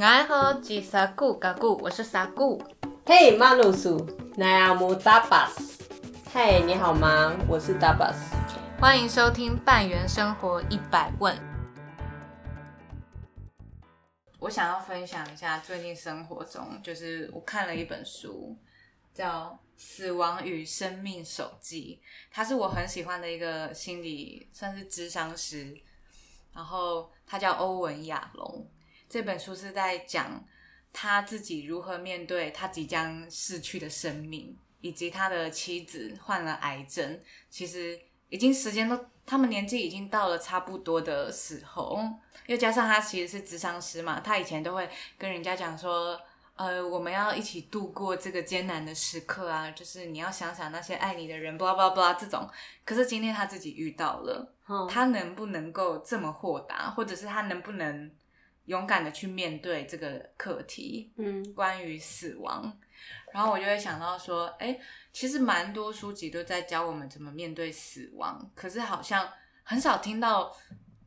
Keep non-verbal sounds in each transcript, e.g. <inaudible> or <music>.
爱喝吉萨古嘎古，我是萨古。嘿，马鲁苏，奈阿姆达巴斯。嘿，你好吗？我是达巴斯。欢迎收听半圆生活一百问。我想要分享一下最近生活中，就是我看了一本书，叫《死亡与生命手记》，他是我很喜欢的一个心理算是智商师，然后他叫欧文亚龙。这本书是在讲他自己如何面对他即将逝去的生命，以及他的妻子患了癌症，其实已经时间都，他们年纪已经到了差不多的时候，又加上他其实是智商师嘛，他以前都会跟人家讲说，呃，我们要一起度过这个艰难的时刻啊，就是你要想想那些爱你的人，巴拉巴拉巴拉这种。可是今天他自己遇到了，他能不能够这么豁达，或者是他能不能？勇敢的去面对这个课题，嗯，关于死亡，然后我就会想到说，哎，其实蛮多书籍都在教我们怎么面对死亡，可是好像很少听到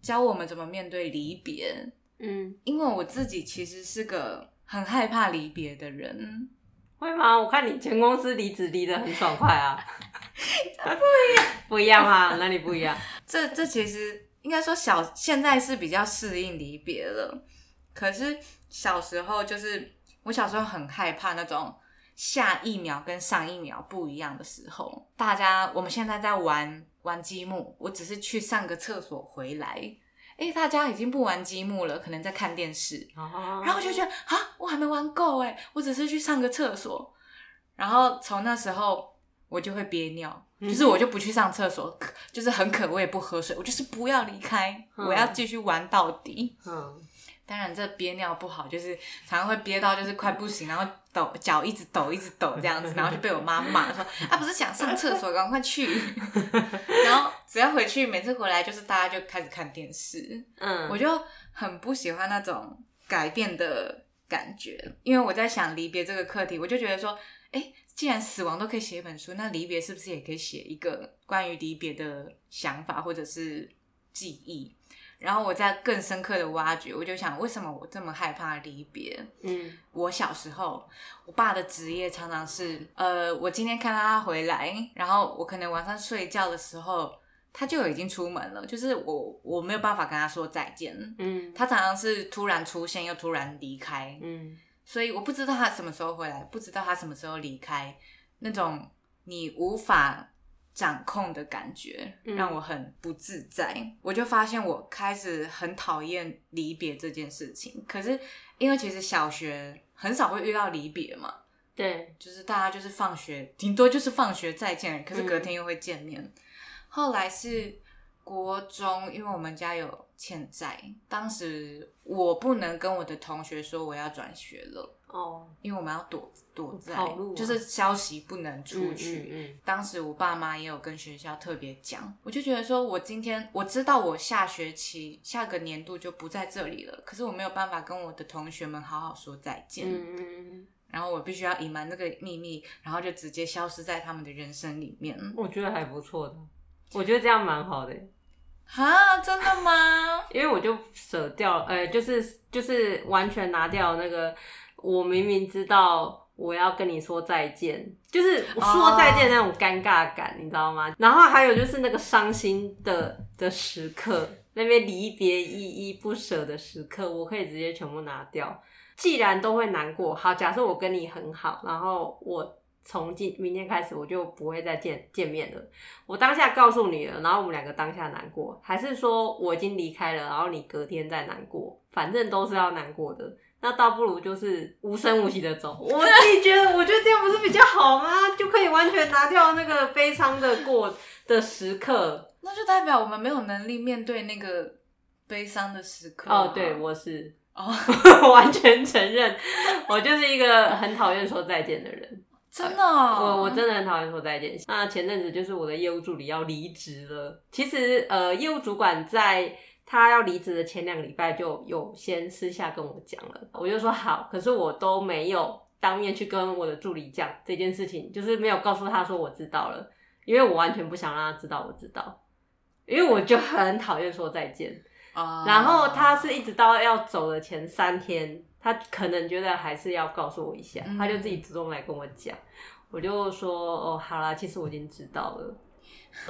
教我们怎么面对离别，嗯，因为我自己其实是个很害怕离别的人，会吗？我看你前公司离职离得很爽快啊，<laughs> 不一样，<laughs> 不一样啊，哪里不一样？这这其实。应该说小现在是比较适应离别了，可是小时候就是我小时候很害怕那种下一秒跟上一秒不一样的时候。大家我们现在在玩玩积木，我只是去上个厕所回来，哎，大家已经不玩积木了，可能在看电视，然后就觉得啊，我还没玩够哎，我只是去上个厕所，然后从那时候。我就会憋尿，就是我就不去上厕所，就是很渴我也不喝水，我就是不要离开，我要继续玩到底。嗯，当然这憋尿不好，就是常常会憋到就是快不行，然后抖脚一直抖一直抖这样子，然后就被我妈骂说啊不是想上厕所赶快去，<laughs> 然后只要回去每次回来就是大家就开始看电视，嗯，我就很不喜欢那种改变的感觉，因为我在想离别这个课题，我就觉得说，哎。既然死亡都可以写一本书，那离别是不是也可以写一个关于离别的想法或者是记忆？然后我再更深刻的挖掘，我就想，为什么我这么害怕离别？嗯，我小时候，我爸的职业常常是，呃，我今天看到他回来，然后我可能晚上睡觉的时候，他就已经出门了，就是我我没有办法跟他说再见。嗯，他常常是突然出现又突然离开。嗯。所以我不知道他什么时候回来，不知道他什么时候离开，那种你无法掌控的感觉让我很不自在。我就发现我开始很讨厌离别这件事情。可是因为其实小学很少会遇到离别嘛，对，就是大家就是放学，顶多就是放学再见，可是隔天又会见面。后来是。国中，因为我们家有欠债，当时我不能跟我的同学说我要转学了哦，因为我们要躲躲在，就是消息不能出去。当时我爸妈也有跟学校特别讲，我就觉得说我今天我知道我下学期下个年度就不在这里了，可是我没有办法跟我的同学们好好说再见，然后我必须要隐瞒那个秘密，然后就直接消失在他们的人生里面。我觉得还不错的，我觉得这样蛮好的。啊，真的吗？<laughs> 因为我就舍掉，呃，就是就是完全拿掉那个，我明明知道我要跟你说再见，就是说再见那种尴尬感，你知道吗？然后还有就是那个伤心的的时刻，那边离别依依不舍的时刻，我可以直接全部拿掉。既然都会难过，好，假设我跟你很好，然后我。从今明天开始，我就不会再见见面了。我当下告诉你了，然后我们两个当下难过，还是说我已经离开了，然后你隔天再难过，反正都是要难过的。那倒不如就是无声无息的走。我自己觉得，我觉得这样不是比较好吗？就可以完全拿掉那个悲伤的过的时刻。那就代表我们没有能力面对那个悲伤的时刻。哦，对，我是哦，<laughs> 完全承认，我就是一个很讨厌说再见的人。真的，我我真的很讨厌说再见。那前阵子就是我的业务助理要离职了。其实呃，业务主管在他要离职的前两个礼拜就有先私下跟我讲了，我就说好，可是我都没有当面去跟我的助理讲这件事情，就是没有告诉他说我知道了，因为我完全不想让他知道我知道，因为我就很讨厌说再见。哦然后他是一直到要走的前三天，他可能觉得还是要告诉我一下，嗯他就自己主动来跟我讲，我就说哦，好啦，其实我已经知道了。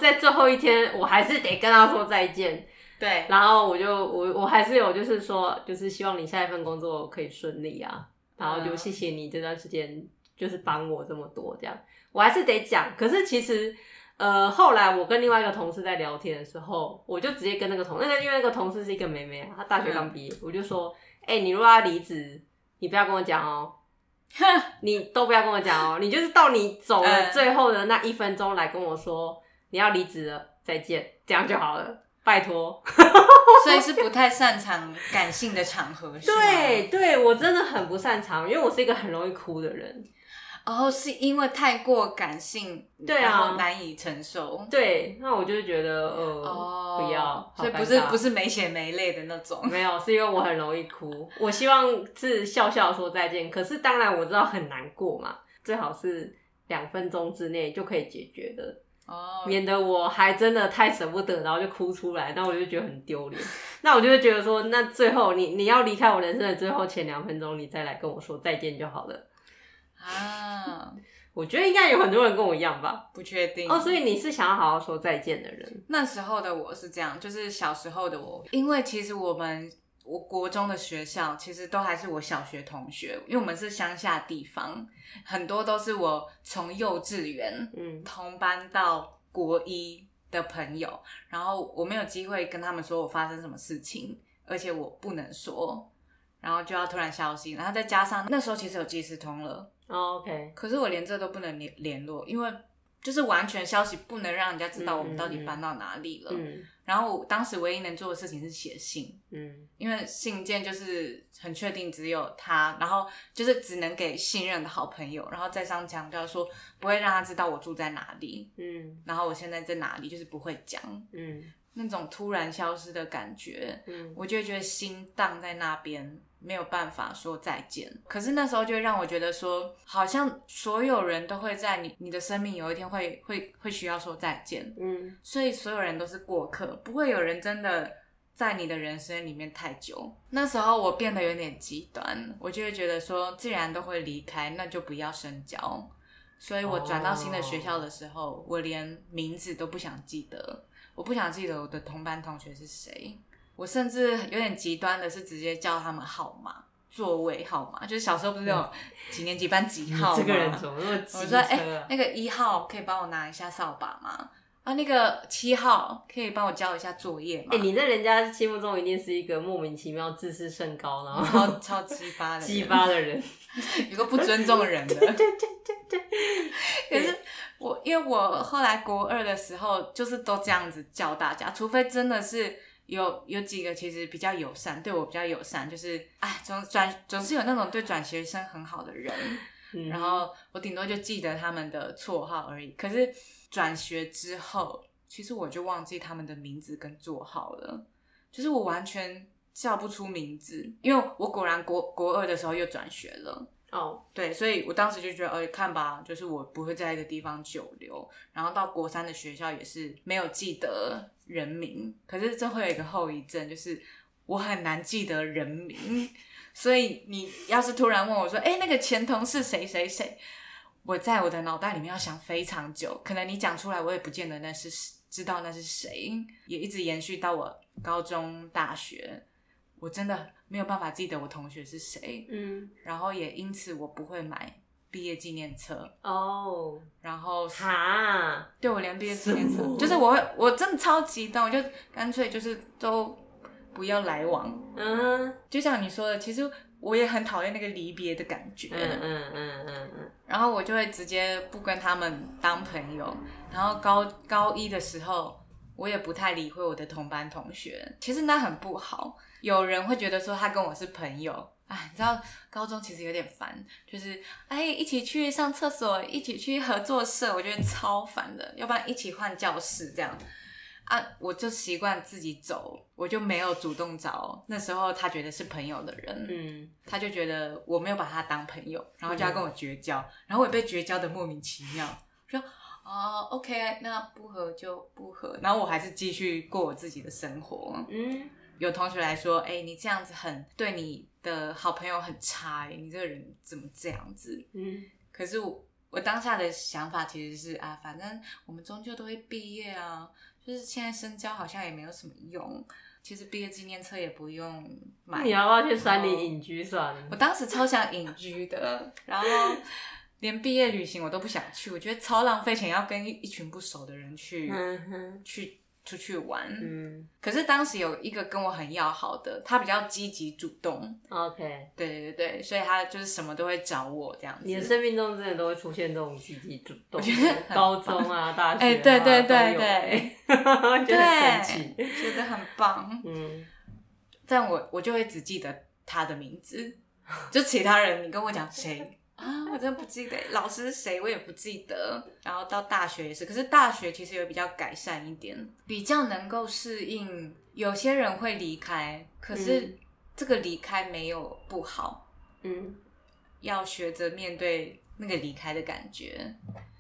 在最后一天，我还是得跟他说再见，<laughs> 对，然后我就我我还是有就是说，就是希望你下一份工作可以顺利啊，然后就嗯。谢谢你这段时间就是帮我这么多这样，我还是得讲。可是其实呃，后来我跟另外一个同事在聊天的时候，我就直接跟那个同那个因为那个同事是一个妹妹啊，她大学刚毕业，我就说，哎、你如果要离职，你不要跟我讲哦。你都不要跟我讲哦，你就是到你走了嗯最后的那一分钟来跟我说你要离职了，再见，这样就好了，拜托。<laughs> 所以是不太擅长感性的场合，对，对，我真的很不擅长，因为我是一个很容易哭的人。然后是因为太过感性，对啊然后难以承受。对，那我就觉得呃，哦，不要，所以不是不是是没血没泪的那种。没有，是因为我很容易哭。<laughs> 我希望是笑笑地说再见，可是当然我知道很难过嘛，最好是两分钟之内就可以解决的，哦，免得我还真的太舍不得，然后就哭出来，那我就觉得很丢脸。<laughs> 那我就会觉得说，那最后你你要离开我人生的最后前两分钟，你再来跟我说再见就好了。啊，<laughs> 我觉得应该有很多人跟我一样吧。不确定哦，所以你是想要好好说再见的人。那时候的我是这样，就是小时候的我，因为其实我们我国中的学校其实都还是我小学同学，因为我们是乡下地方，很多都是我从幼稚园嗯同班到国一的朋友，然后我没有机会跟他们说我发生什么事情，而且我不能说，然后就要突然消息，然后再加上那时候其实有即时通了，哦，OK，可是我连这都不能联联络，因为就是完全消息不能让人家知道我们到底搬到哪里了。嗯。然后我当时唯一能做的事情是写信，嗯。因为信件就是很确定只有他，然后就是只能给信任的好朋友，然后再上强调说不会让他知道我住在哪里，嗯。然后我现在在哪里，就是不会讲嗯那种突然消失的感觉，嗯我就会觉得心荡在那边，没有办法说再见。可是那时候就让我觉得说，好像所有人都会在你你的生命有一天会会会需要说再见，嗯所以所有人都是过客，不会有人真的在你的人生里面太久。那时候我变得有点极端，我就会觉得说，既然都会离开，那就不要深交。所以我转到新的学校的时候，我连名字都不想记得，我不想记得我的同班同学是谁。我甚至有点极端的是直接叫他们号码、座位号码，就是小时候不是有几年级班几号吗？这个人怎么那么机车我说，哎、啊？那个一号可以帮我拿一下扫把吗？啊，那个七号可以帮我交一下作业吗？哎，你在人家心目中一定是一个莫名其妙、自视甚高，然后超超鸡巴的人，鸡巴的人。<laughs> 有个不尊重人的。对对对对，<laughs> 可是我，因为我后来国二的时候，就是都这样子叫大家，除非真的是有有几个其实比较友善，对我比较友善，就是哎，总转总是有那种对转学生很好的人，嗯然后我顶多就记得他们的绰号而已。可是转学之后，其实我就忘记他们的名字跟座号了，就是我完全叫不出名字，因为我果然国国二的时候又转学了。哦，对，所以我当时就觉得，呃，看吧，就是我不会在一个地方久留，然后到国三的学校也是没有记得人名，可是这会有一个后遗症，就是我很难记得人名，所以你要是突然问我说，哎，那个前同事谁谁谁，我在我的脑袋里面要想非常久，可能你讲出来，我也不见得那是知道那是谁，也一直延续到我高中、大学，我真的没有办法记得我同学是谁。嗯，然后也因此我不会买毕业纪念册，哦，然后哈，对我连毕业纪念册，就是我会我真的超级动，我就干脆就是都不要来往。嗯就像你说的，其实我也很讨厌那个离别的感觉，嗯嗯嗯嗯嗯，然后我就会直接不跟他们当朋友。然后高高一的时候，我也不太理会我的同班同学，其实那很不好。有人会觉得说他跟我是朋友，哎，你知道高中其实有点烦，就是哎一起去上厕所，一起去合作社，我觉得超烦的。要不然一起换教室这样。啊，我就习惯自己走，我就没有主动找那时候他觉得是朋友的人。嗯，他就觉得我没有把他当朋友，然后就要跟我绝交，然后我也被绝交的莫名其妙，说哦，OK，那不合就不合，然后我还是继续过我自己的生活，嗯，有同学来说，哎、你这样子很对你的好朋友很差、哎，你这个人怎么这样子？嗯，可是我我当下的想法其实是啊，反正我们终究都会毕业啊，就是现在深交好像也没有什么用。其实毕业纪念册也不用买。你要不要去山里隐居算了？我当时超想隐居的，然后连毕业旅行我都不想去，我觉得超浪费钱，要跟一一群不熟的人去、嗯，去出去玩。嗯可是当时有一个跟我很要好的，他比较积极主动，，OK。对对对，所以他就是什么都会找我这样子。你的生命中真的都会出现这种积极主动，<laughs> 我觉得高中啊、大学啊，哎对对对对欸 <laughs> 觉得很神奇。对，觉得很棒。嗯，但我我就会只记得他的名字，就其他人你跟我讲谁啊，我真的不记得，老师是谁我也不记得。然后到大学也是，可是大学其实有比较改善一点，比较能够适应。有些人会离开，可是嗯这个离开没有不好，嗯要学着面对那个离开的感觉。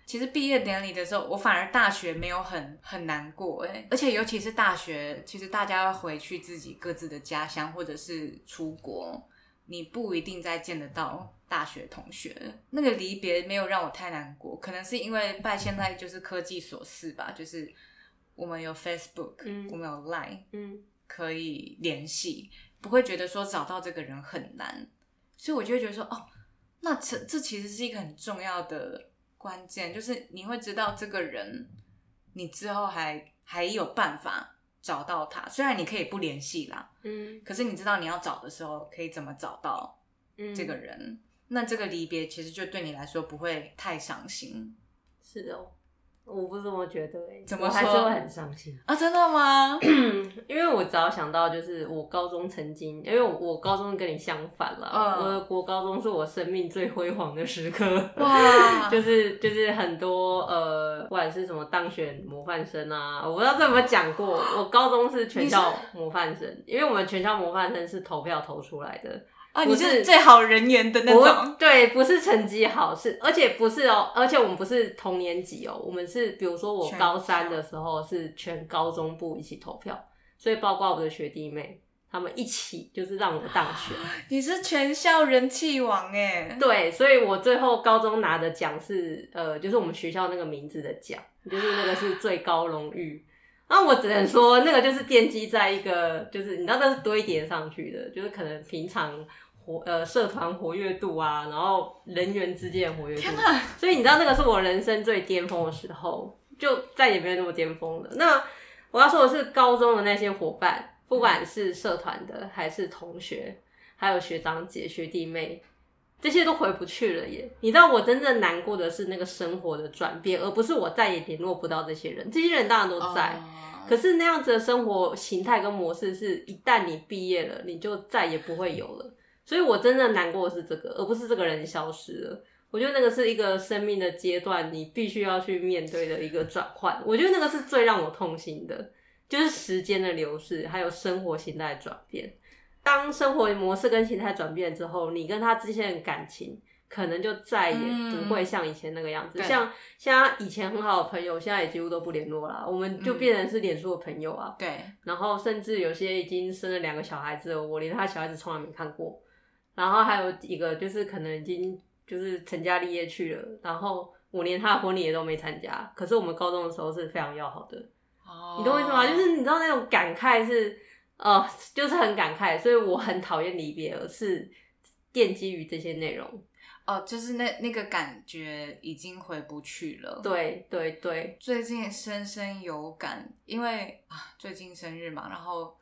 其实毕业典礼的时候，我反而大学没有很很难过哎，而且尤其是大学，其实大家要回去自己各自的家乡或者是出国，你不一定再见得到大学同学。那个离别没有让我太难过，可能是因为拜现在就是科技所赐吧，就是我们有 Facebook，、嗯。我们有 Line，嗯。可以联系，不会觉得说找到这个人很难，所以我就会觉得说，哦，那这这其实是一个很重要的关键，就是你会知道这个人，你之后还还有办法找到他，虽然你可以不联系啦，嗯可是你知道你要找的时候可以怎么找到嗯，这个人，那这个离别其实就对你来说不会太伤心。是哦，我不这么觉得哎，怎么我还是说会很伤心。啊，真的吗？<clears throat> 因为我只要想到，就是我高中曾经，因为我我高中跟你相反了，嗯我的国高中是我生命最辉煌的时刻。哇 <laughs> 就是就是很多呃，不管是什么当选模范生啊，我不知道这有没有讲过。我高中是全校模范生，因为我们全校模范生是投票投出来的，啊，你是最好人缘的那种，对，不是成绩好，是而且不是哦，而且我们不是同年级哦，我们是比如说我高三的时候是全高中部一起投票，所以包括我的学弟妹，他们一起就是让我当选。<gasps> 你是全校人气王哎，对，所以我最后高中拿的奖是呃，就是我们学校那个名字的奖，就是那个是最高荣誉。那我只能说，那个就是奠基在一个，就是你知道那是堆叠上去的，就是可能平常活呃社团活跃度啊，然后人员之间的活跃度天，所以你知道那个是我人生最巅峰的时候，就再也没有那么巅峰了。那我要说的是，高中的那些伙伴，不管是社团的，还是同学，还有学长姐、学弟妹，这些都回不去了耶。你知道我真正难过的是那个生活的转变，而不是我再也联络不到这些人。这些人当然都在，哦可是那样子的生活形态跟模式，是一旦你毕业了，你就再也不会有了。所以我真正难过的是这个，而不是这个人消失了。我觉得那个是一个生命的阶段，你必须要去面对的一个转换。我觉得那个是最让我痛心的，就是时间的流逝，还有生活形态的转变。当生活模式跟形态转变之后，你跟他之间的感情可能就再也不会像以前那个样子。对像像以前很好的朋友，现在也几乎都不联络了。我们就变成是脸书的朋友啊。对，然后甚至有些已经生了两个小孩子了，我连他小孩子从来没看过。然后还有一个就是可能已经就是成家立业去了，然后我连他的婚礼也都没参加。可是我们高中的时候是非常要好的，哦你懂我意思吗？就是你知道那种感慨是，呃，就是很感慨，所以我很讨厌离别，而是奠基于这些内容。哦，就是那那个感觉已经回不去了。对对对，最近深深有感，因为啊，最近生日嘛，然后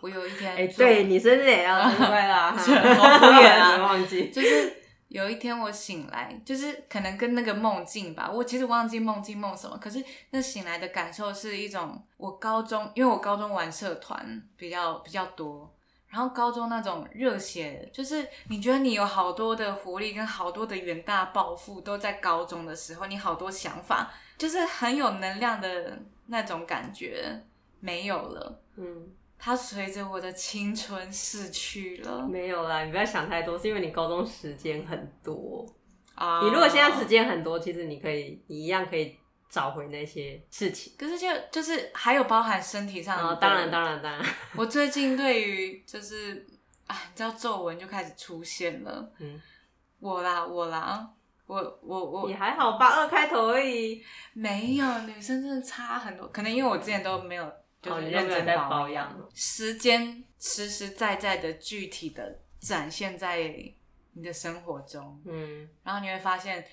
我有一天哎、做对你生日也要生日快乐啊，好 <laughs> 敷衍啊没 <laughs> 忘记。就是有一天我醒来，就是可能跟那个梦境吧，我其实忘记梦境梦什么，可是那醒来的感受是一种我高中，因为我高中玩社团比较比较多，然后高中那种热血，就是你觉得你有好多的活力跟好多的远大抱负都在高中的时候，你好多想法，就是很有能量的那种感觉没有了。嗯。它随着我的青春逝去了没有啦，你不要想太多，是因为你高中时间很多。啊！你如果现在时间很多，其实你可以，你一样可以找回那些事情。可是就就是还有包含身体上的，哦，当然当然当然，我最近对于就是啊，你知道皱纹就开始出现了。嗯，我啦我啦，我我我也还好吧，二开头而已。没有女生真的差很多，可能因为我之前都没有就是认真在保保养时间实实在在的具体的展现在你的生活中，嗯。然后你会发现，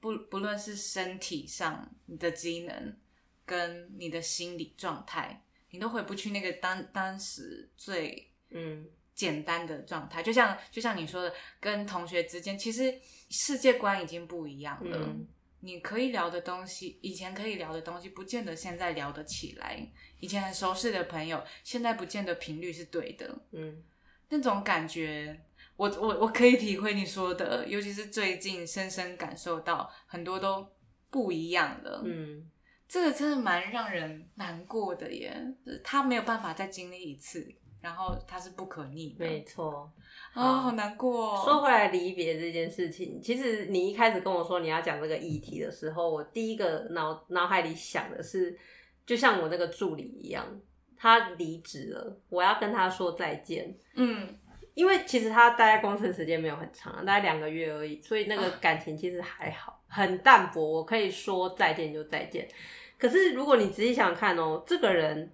不不论是身体上你的机能，跟你的心理状态，你都回不去那个当当时最嗯。简单的状态。就像就像你说的，跟同学之间，其实世界观已经不一样了。嗯你可以聊的东西，以前可以聊的东西，不见得现在聊得起来。以前很熟识的朋友，现在不见得频率是对的。嗯那种感觉，我我我可以体会你说的，尤其是最近深深感受到很多都不一样了。嗯，这个真的蛮让人难过的耶，就是他没有办法再经历一次，然后他是不可逆的。没错。啊、好难过、哦。说回来，离别这件事情，其实你一开始跟我说你要讲这个议题的时候，我第一个脑脑海里想的是，就像我那个助理一样，他离职了，我要跟他说再见。嗯，因为其实他待在公司的时间没有很长，大概两个月而已，所以那个啊感情其实还好，很淡薄。我可以说再见就再见。可是如果你仔细想想看哦，这个人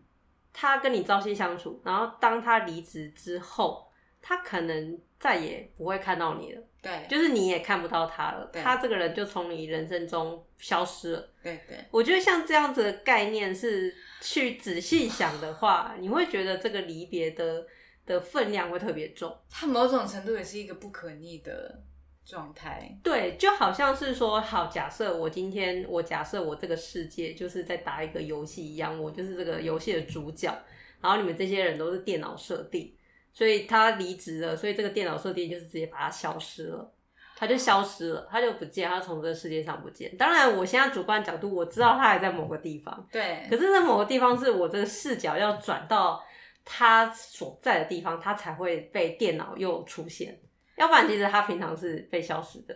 他跟你朝夕相处，然后当他离职之后，他可能再也不会看到你了，对，就是你也看不到他了，对他这个人就从你人生中消失了。对对，我觉得像这样子的概念是去仔细想的话，<sighs> 你会觉得这个离别的的分量会特别重。他某种程度也是一个不可逆的状态。对，就好像是说，好，假设我今天我假设我这个世界就是在打一个游戏一样，我就是这个游戏的主角，然后你们这些人都是电脑设定，所以他离职了，所以这个电脑设定就是直接把它消失了。他就消失了，他就不见，他从这个世界上不见。当然，我现在主观角度我知道他还在某个地方，对可，是，在某个地方是我这个视角要转到他所在的地方，他才会被电脑又出现。要不然，其实他平常是被消失的，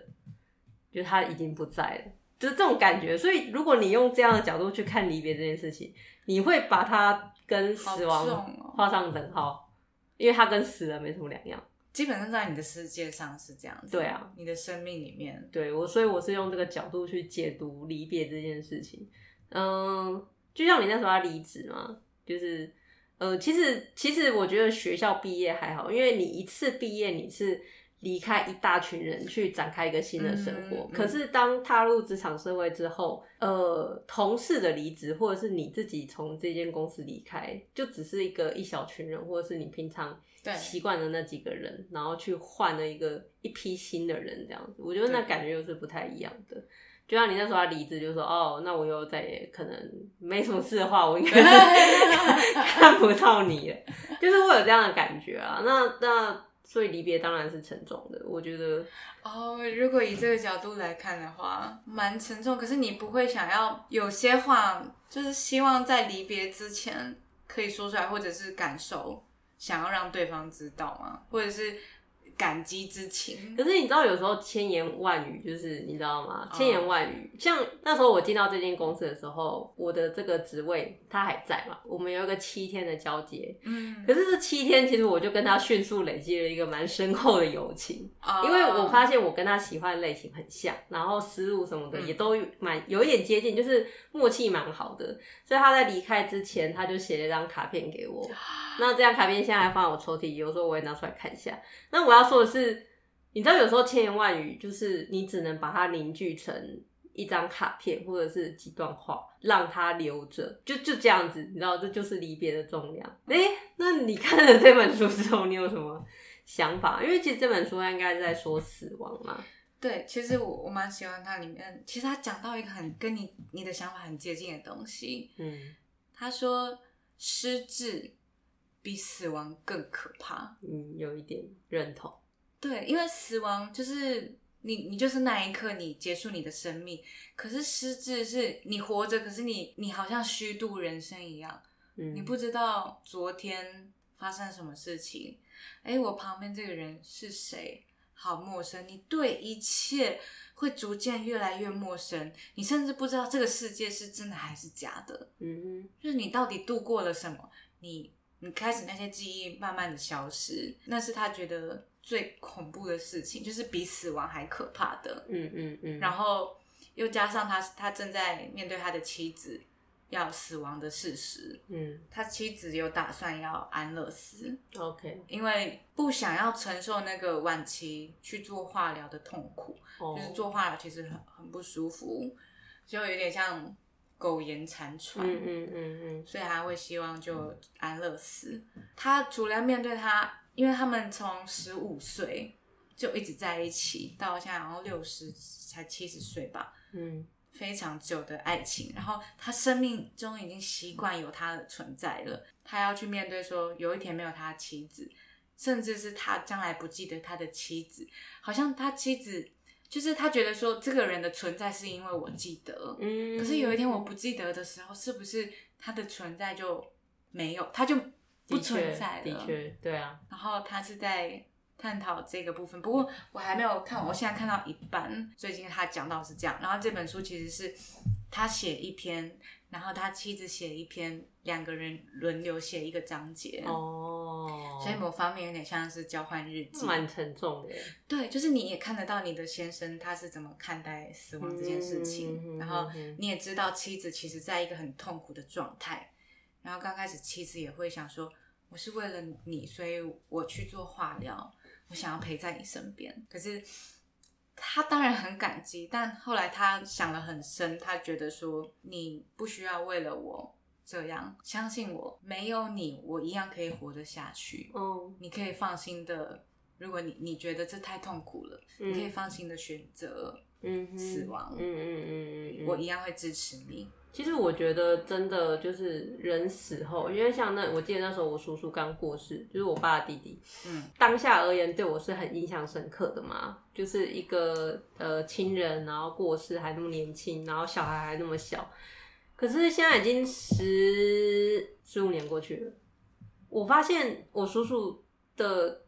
就是他已经不在了，就是这种感觉。所以，如果你用这样的角度去看离别这件事情，你会把它跟死亡哦。画上等号，因为它跟死了没什么两样。基本上在你的世界上是这样子。对啊，你的生命里面，对我，所以我是用这个角度去解读离别这件事情。嗯，就像你那时候要离职嘛，就是，呃，其实其实我觉得学校毕业还好，因为你一次毕业你是离开一大群人去展开一个新的生活。嗯嗯可是当踏入职场社会之后，呃，同事的离职或者是你自己从这间公司离开，就只是一个一小群人，或者是你平常对习惯的那几个人，然后去换了一个一批新的人，这样子，我觉得那感觉又是不太一样的。就像你那时候要离职，就说哦，那我以后再也可能没什么事的话，我应该 <laughs> 是 <laughs> 看不到你了，就是会有这样的感觉啊。那那所以离别当然是沉重的，我觉得哦，如果以这个角度来看的话，蛮沉重。可是你不会想要有些话，就是希望在离别之前可以说出来，或者是感受，想要让对方知道吗？或者是感激之情？可是你知道，有时候千言万语就是你知道吗？哦千言万语，像那时候我进到这间公司的时候，我的这个职位他还在嘛，我们有一个七天的交接。嗯，可是这七天，其实我就跟他迅速累积了一个蛮深厚的友情，哦因为我发现我跟他喜欢的类型很像，然后思路什么的嗯也都蛮有一点接近，就是默契蛮好的。所以他在离开之前，他就写了一张卡片给我。<gasps> 那这张卡片现在还放在我抽屉里，有时候我会拿出来看一下。那我要说的是，你知道有时候千言万语，就是你只能把它凝聚成一张卡片或者是几段话，让它留着，就就这样子，你知道，这就是离别的重量。哎、那你看了这本书之后，你有什么想法？因为其实这本书应该是在说死亡嘛。对，其实我我蛮喜欢它里面，其实他讲到一个很跟你你的想法很接近的东西。嗯他说失智比死亡更可怕。嗯，有一点认同。对，因为死亡就是你，你就是那一刻你结束你的生命。可是失智是你活着，可是你你好像虚度人生一样，嗯，你不知道昨天发生什么事情。哎，我旁边这个人是谁？好陌生，你对一切会逐渐越来越陌生，你甚至不知道这个世界是真的还是假的。嗯就是你到底度过了什么？你你开始那些记忆慢慢的消失，那是他觉得最恐怖的事情，就是比死亡还可怕的。嗯嗯嗯，然后又加上他他正在面对他的妻子要死亡的事实，嗯。他妻子有打算要安乐死，，OK，因为不想要承受那个晚期去做化疗的痛苦，哦就是做化疗其实很很不舒服，就有点像苟延残喘。嗯嗯嗯嗯所以他会希望就安乐死。他除了面对他，因为他们从十五岁就一直在一起，到现在好像六十才七十岁吧，嗯非常久的爱情。然后他生命中已经习惯有他的存在了，他要去面对说有一天没有他的妻子，甚至是他将来不记得他的妻子，好像他妻子。就是他觉得说这个人的存在是因为我记得，嗯，可是有一天我不记得的时候，是不是他的存在就没有，他就不存在了？的确，对啊，然后他是在探讨这个部分，不过我还没有看完，我现在看到一半。最近他讲到是这样，然后这本书其实是他写一篇，然后他妻子写一篇，两个人轮流写一个章节。哦，所以某方面有点像是交换日记，蛮沉重的，对，就是你也看得到你的先生他是怎么看待死亡这件事情，嗯然后你也知道妻子其实在一个很痛苦的状态，然后刚开始妻子也会想说，我是为了你，所以我去做化疗，我想要陪在你身边，可是。他当然很感激，但后来他想了很深，他觉得说你不需要为了我这样，相信我，没有你，我一样可以活得下去。哦，你可以放心的，如果你你觉得这太痛苦了，嗯你可以放心的选择嗯死亡，嗯嗯嗯嗯嗯，我一样会支持你。其实我觉得真的就是人死后，因为像那我记得那时候我叔叔刚过世，就是我爸的弟弟，嗯，当下而言对我是很印象深刻的嘛，就是一个呃亲人，然后过世还那么年轻，然后小孩还那么小，可是现在已经十十五年过去了，我发现我叔叔的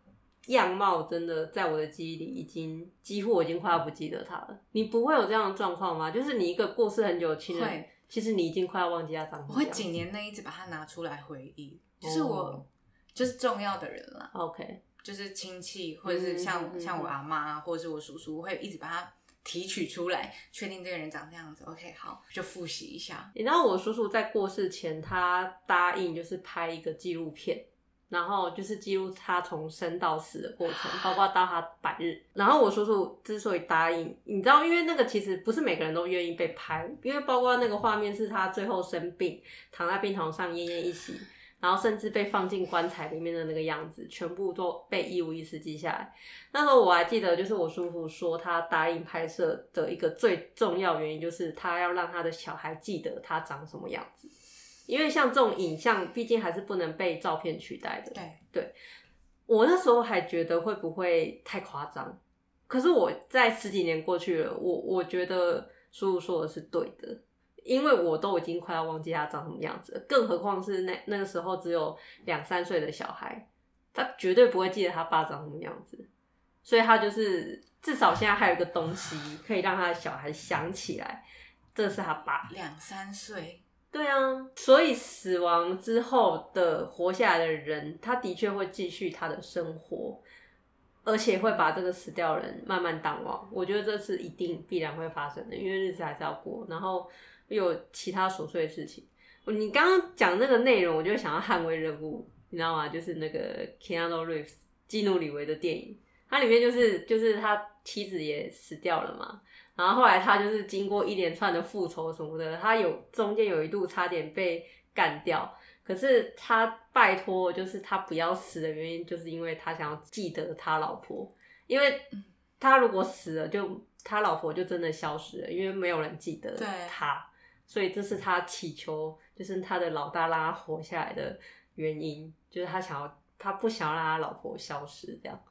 样貌真的在我的记忆里已经几乎我已经快要不记得他了。你不会有这样的状况吗？就是你一个过世很久的亲人会，其实你已经快要忘记他长什么我会几年内一直把它拿出来回忆，就是我、哦就是重要的人了，OK，就是亲戚或者是像、嗯嗯嗯像我阿妈或者是我叔叔，我会一直把它提取出来，确定这个人长这样子。OK，好，就复习一下。你知道我叔叔在过世前，他答应就是拍一个纪录片，然后就是记录他从生到死的过程，包括到他百日。然后我叔叔之所以答应，你知道，因为那个其实不是每个人都愿意被拍，因为包括那个画面是他最后生病，躺在病床上奄奄一息。然后甚至被放进棺材里面的那个样子，全部都被一五一十记下来。那时候我还记得，就是我叔父说他答应拍摄的一个最重要原因，就是他要让他的小孩记得他长什么样子。因为像这种影像，毕竟还是不能被照片取代的。对，我那时候还觉得会不会太夸张，可是我在十几年过去了，我我觉得叔叔说的是对的，因为我都已经快要忘记他长什么样子了，更何况是那那个时候只有两三岁的小孩，他绝对不会记得他爸长什么样子，所以他就是至少现在还有一个东西 <laughs> 可以让他的小孩想起来，这是他爸。两三岁，对啊，所以死亡之后的活下来的人，他的确会继续他的生活，而且会把这个死掉的人慢慢淡忘。我觉得这是一定必然会发生的，因为日子还是要过，然后有其他琐碎的事情。你刚刚讲那个内容，我就想要捍卫人物，你知道吗？就是那个 Keanu Reeves 基努里维的电影，它里面就是就是他妻子也死掉了嘛，然后后来他就是经过一连串的复仇什么的，他有中间有一度差点被干掉，可是他拜托，就是他不要死的原因，就是因为他想要记得他老婆，因为他如果死了就，他老婆就真的消失了，因为没有人记得他，所以这是他祈求，就是他的老大让他活下来的原因，就是他想要，他不想要让他老婆消失，这样。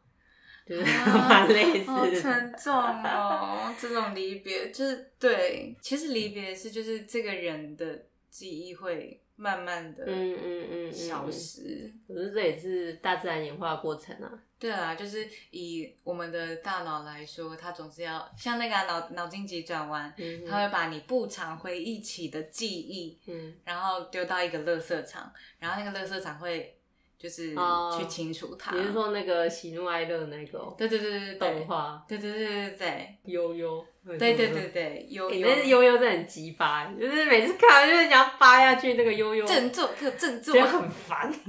就是 <laughs> 蛮类似好，沉重哦。这种离别就是对，其实离别是就是这个人的记忆会慢慢的嗯嗯嗯嗯。消失。可是这也是大自然演化的过程啊，对啊，就是以我们的大脑来说，它总是要像那个啊脑脑筋急转弯，嗯它会把你不常回忆起的记忆，嗯，然后丢到一个垃圾场，然后那个垃圾场会就是哦。去清除它。你是说那个喜怒哀乐那个哦。对对对对对。动，画。对对对对对。悠悠？对对对对。对，有欸，有但是悠悠真的很鸡巴，就是每次看完就是想要扒下去那个悠悠，振作，可振作。觉。得很烦。<laughs>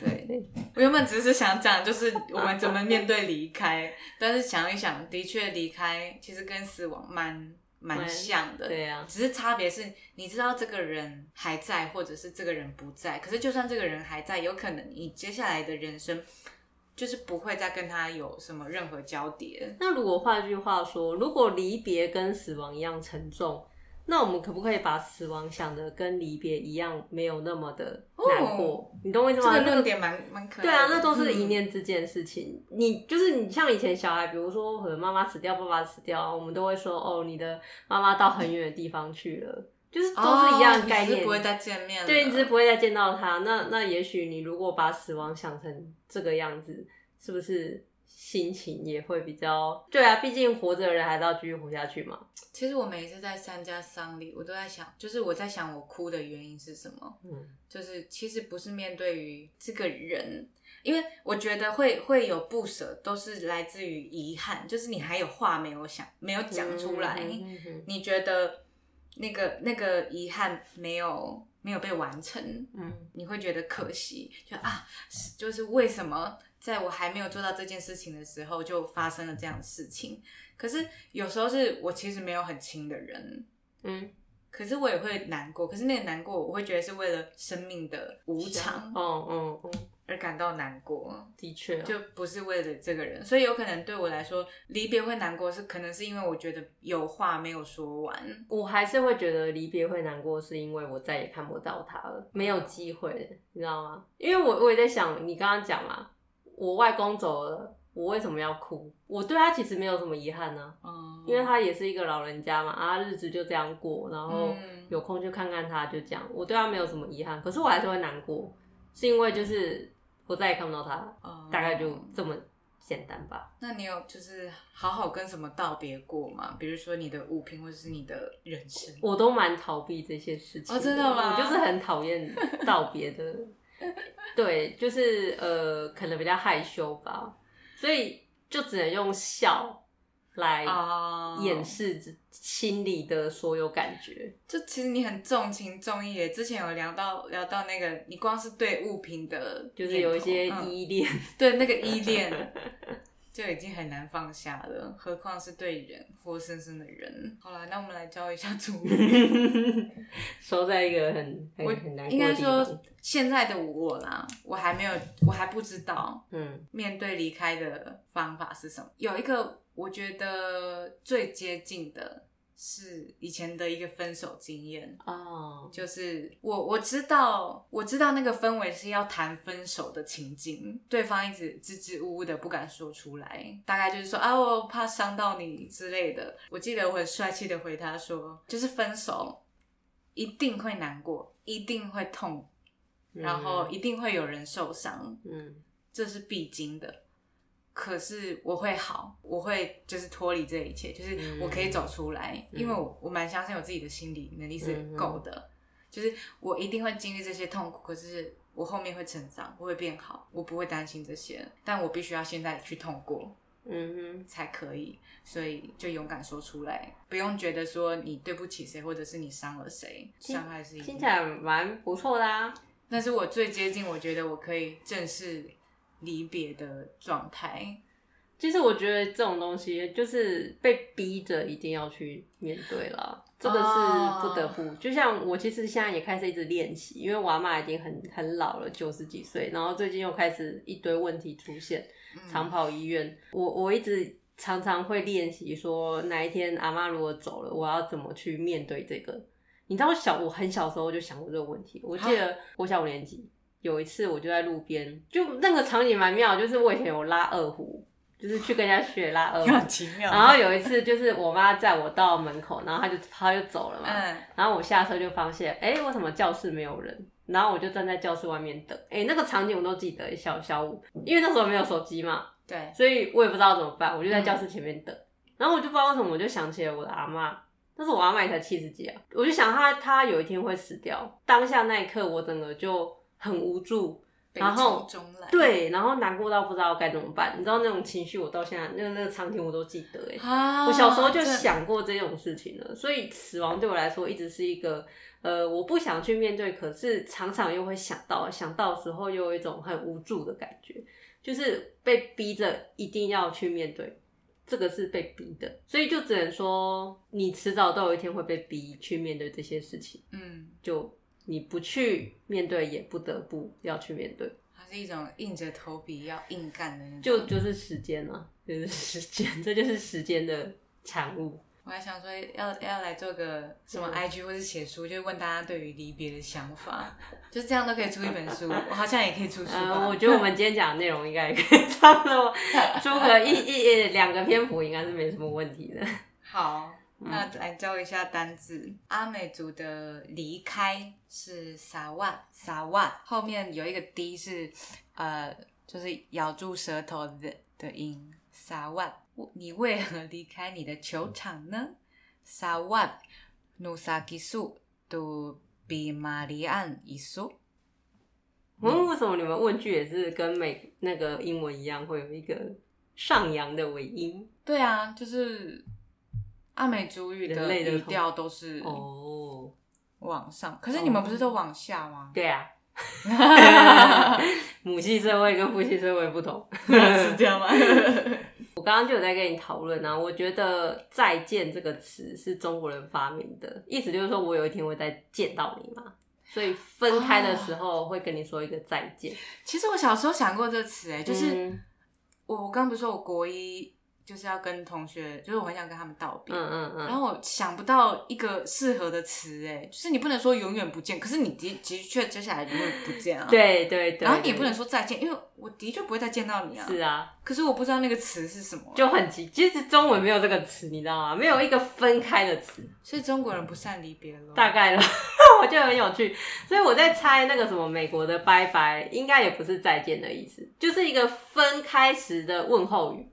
对，我原本只是想讲，就是我们怎么面对离开，但是想一想，的确离开其实跟死亡蛮蛮蛮像的。对啊，只是差别是，你知道这个人还在，或者是这个人不在。可是就算这个人还在，有可能你接下来的人生就是不会再跟他有什么任何交叠。那如果换句话说，如果离别跟死亡一样沉重，那我们可不可以把死亡想的跟离别一样，没有那么的难过？你懂我意思吗？这个点蛮蛮可爱的。对啊，那都是一嗯念之间的事情。你就是你像以前小孩，比如说可能妈妈死掉，爸爸死掉，我们都会说哦，你的妈妈到很远的地方去了，就是都是一样的概念。不会再见面了。对，你只是不会再见到他。那那也许你如果把死亡想成这个样子，是不是心情也会比较？对啊，毕竟活着的人还是要继续活下去嘛。其实我每一次在参加丧礼，我都在想，就是我在想我哭的原因是什么。嗯就是其实不是面对于这个人，因为我觉得会会有不舍，都是来自于遗憾，就是你还有话没有想，没有讲出来，嗯嗯嗯你觉得那个那个遗憾没有没有被完成，嗯你会觉得可惜，就啊，是就是为什么在我还没有做到这件事情的时候，就发生了这样的事情？可是有时候是我其实没有很亲的人，嗯，可是我也会难过，可是那个难过，我会觉得是为了生命的无常哦哦哦，而感到难过，的确啊，就不是为了这个人。所以有可能对我来说，离别会难过，是可能是因为我觉得有话没有说完。我还是会觉得离别会难过，是因为我再也看不到他了，没有机会，你知道吗？因为我我也在想，你刚刚讲嘛，我外公走了，我为什么要哭？我对他其实没有什么遗憾呢、嗯，因为他也是一个老人家嘛，啊，日子就这样过，然后嗯有空就看看他，就这样。我对他没有什么遗憾，可是我还是会难过，是因为就是我再也看不到他大概就这么简单吧。那你有就是好好跟什么道别过吗？比如说你的物品，或者是你的人生？我都蛮逃避这些事情哦真的吗我就是很讨厌道别的，<laughs> 对，就是呃，可能比较害羞吧，所以就只能用笑来啊掩饰心里的所有感觉。就其实你很重情重义耶。之前有聊到聊到那个，你光是对物品的，就是有一些嗯依恋，对那个依恋，就已经很难放下了，何况是对人活生生的人。好了，那我们来教一下主语。<laughs> 收在一个很很我很难应该说。现在的我啦，我还没有，我还不知道嗯面对离开的方法是什么。有一个我觉得最接近的是以前的一个分手经验。哦，就是我我知道我知道那个氛围是要谈分手的情境，对方一直支支吾吾的不敢说出来，大概就是说啊我怕伤到你之类的。我记得我很帅气的回他说，就是分手一定会难过，一定会痛，然后一定会有人受伤，嗯这是必经的。可是我会好，我会就是脱离这一切，就是我可以走出来，嗯因为我我蛮相信我自己的心理能力是够的，就是我一定会经历这些痛苦，可是我后面会成长，我会变好，我不会担心这些，但我必须要现在去痛过嗯哼，才可以，所以就勇敢说出来，不用觉得说你对不起谁，或者是你伤了谁，伤害是听起来蛮不错的啊。那是我最接近，我觉得我可以正式离别的状态。其实我觉得这种东西就是被逼着一定要去面对了，这个是不得不。就像我其实现在也开始一直练习，因为我阿妈已经很很老了，九十几岁，然后最近又开始一堆问题出现，长跑医院。我我一直常常会练习说，哪一天阿妈如果走了，我要怎么去面对这个。你知道小我很小时候就想过这个问题，我记得我小五年级有一次我就在路边，就那个场景蛮妙，就是我以前有拉二胡，就是去跟人家学拉二胡。很奇妙。然后有一次就是我妈载我到门口，然后她就她就走了嘛，嗯，然后我下车就发现，哎、为什么教室没有人？然后我就站在教室外面等。哎、那个场景我都记得，小小五，因为那时候没有手机嘛，对，所以我也不知道怎么办，我就在教室前面等。然后我就不知道为什么，我就想起了我的阿妈。但是我阿妈也才七十几啊，我就想她，她有一天会死掉。当下那一刻，我整个就很无助，然后。对，然后难过到不知道该怎么办。你知道那种情绪，我到现在那个那个场景我都记得哎。啊，我小时候就想过这种事情了，所以死亡对我来说一直是一个呃，我不想去面对，可是常常又会想到，想到的时候又有一种很无助的感觉，就是被逼着一定要去面对，这个是被逼的，所以就只能说你迟早都有一天会被逼去面对这些事情，嗯，就你不去面对，也不得不要去面对，它是一种硬着头皮要硬干的那种。就就是时间啊，就是时间，这就是时间的产物。我还想说要要来做个什么嗯 IG 或是写书，就问大家对于离别的想法，就这样都可以出一本书。我好像也可以出书我觉得我们今天讲的内容应该也可以 <laughs> 差不多，出个一一一两个篇幅应该是没什么问题的。<laughs> 好，嗯那来教一下单字。阿美族的离开是撒万撒万，后面有一个 d 是呃，就是咬住舌头的的音。撒万，你为何离开你的球场呢？撒万，努萨吉苏杜比马里安伊苏。嗯，为什么你们问句也是跟美那个英文一样，会有一个上扬的尾音？对啊，就是阿美族语的语调都是哦，往上，可是你们不是都往下吗？对啊，<laughs> 母系社会跟父系社会不同。是这样吗？<laughs> 我刚刚就有在跟你讨论啊，我觉得“再见”这个词是中国人发明的，意思就是说我有一天会再见到你嘛，所以分开的时候会跟你说一个再见。其实我小时候想过这个词，哎，就是、嗯我我刚不是说我国一就是要跟同学，就是我很想跟他们道别。嗯嗯嗯，然后我想不到一个适合的词，哎，就是你不能说永远不见，可是你的的确接下来永远不见啊。。对对对，然后你也不能说再见，因为我的确不会再见到你啊。是啊，可是我不知道那个词是什么，就很急。其实中文没有这个词，你知道吗？没有一个分开的词，所以中国人不善离别了。大概了，<laughs> 我觉得很有趣。所以我在猜那个什么美国的拜拜，应该也不是再见的意思，就是一个分开时的问候语。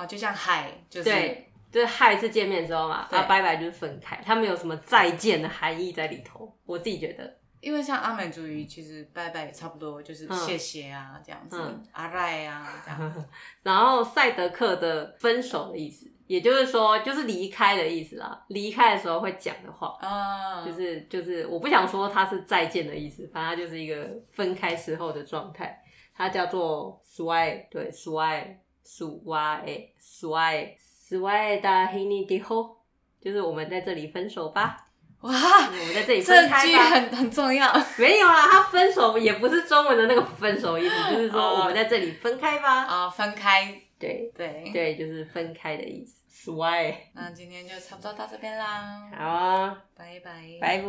啊，就像嗨，就是对，就是嗨是见面之后嘛，对啊拜拜就是分开，它没有什么再见的含义在里头。我自己觉得，因为像阿美族语，其实拜拜也差不多，就是嗯谢谢啊这样子嗯，阿赖啊这样。<laughs> 然后赛德克的分手的意思，也就是说就是离开的意思啦。离开的时候会讲的话，啊，就是就是我不想说它是再见的意思，反正它就是一个分开时候的状态，它叫做 sway，对 swai swai swai swai da hini di ho，就是我们在这里分手吧，哇，我们在这里分开吧。句很很重要。<laughs> 没有啦，他分手也不是中文的那个分手意思，就是说哦我们在这里分开吧。啊，分开，对对，对，就是分开的意思。swai，那今天就差不多到这边啦，好啊，拜拜，拜拜。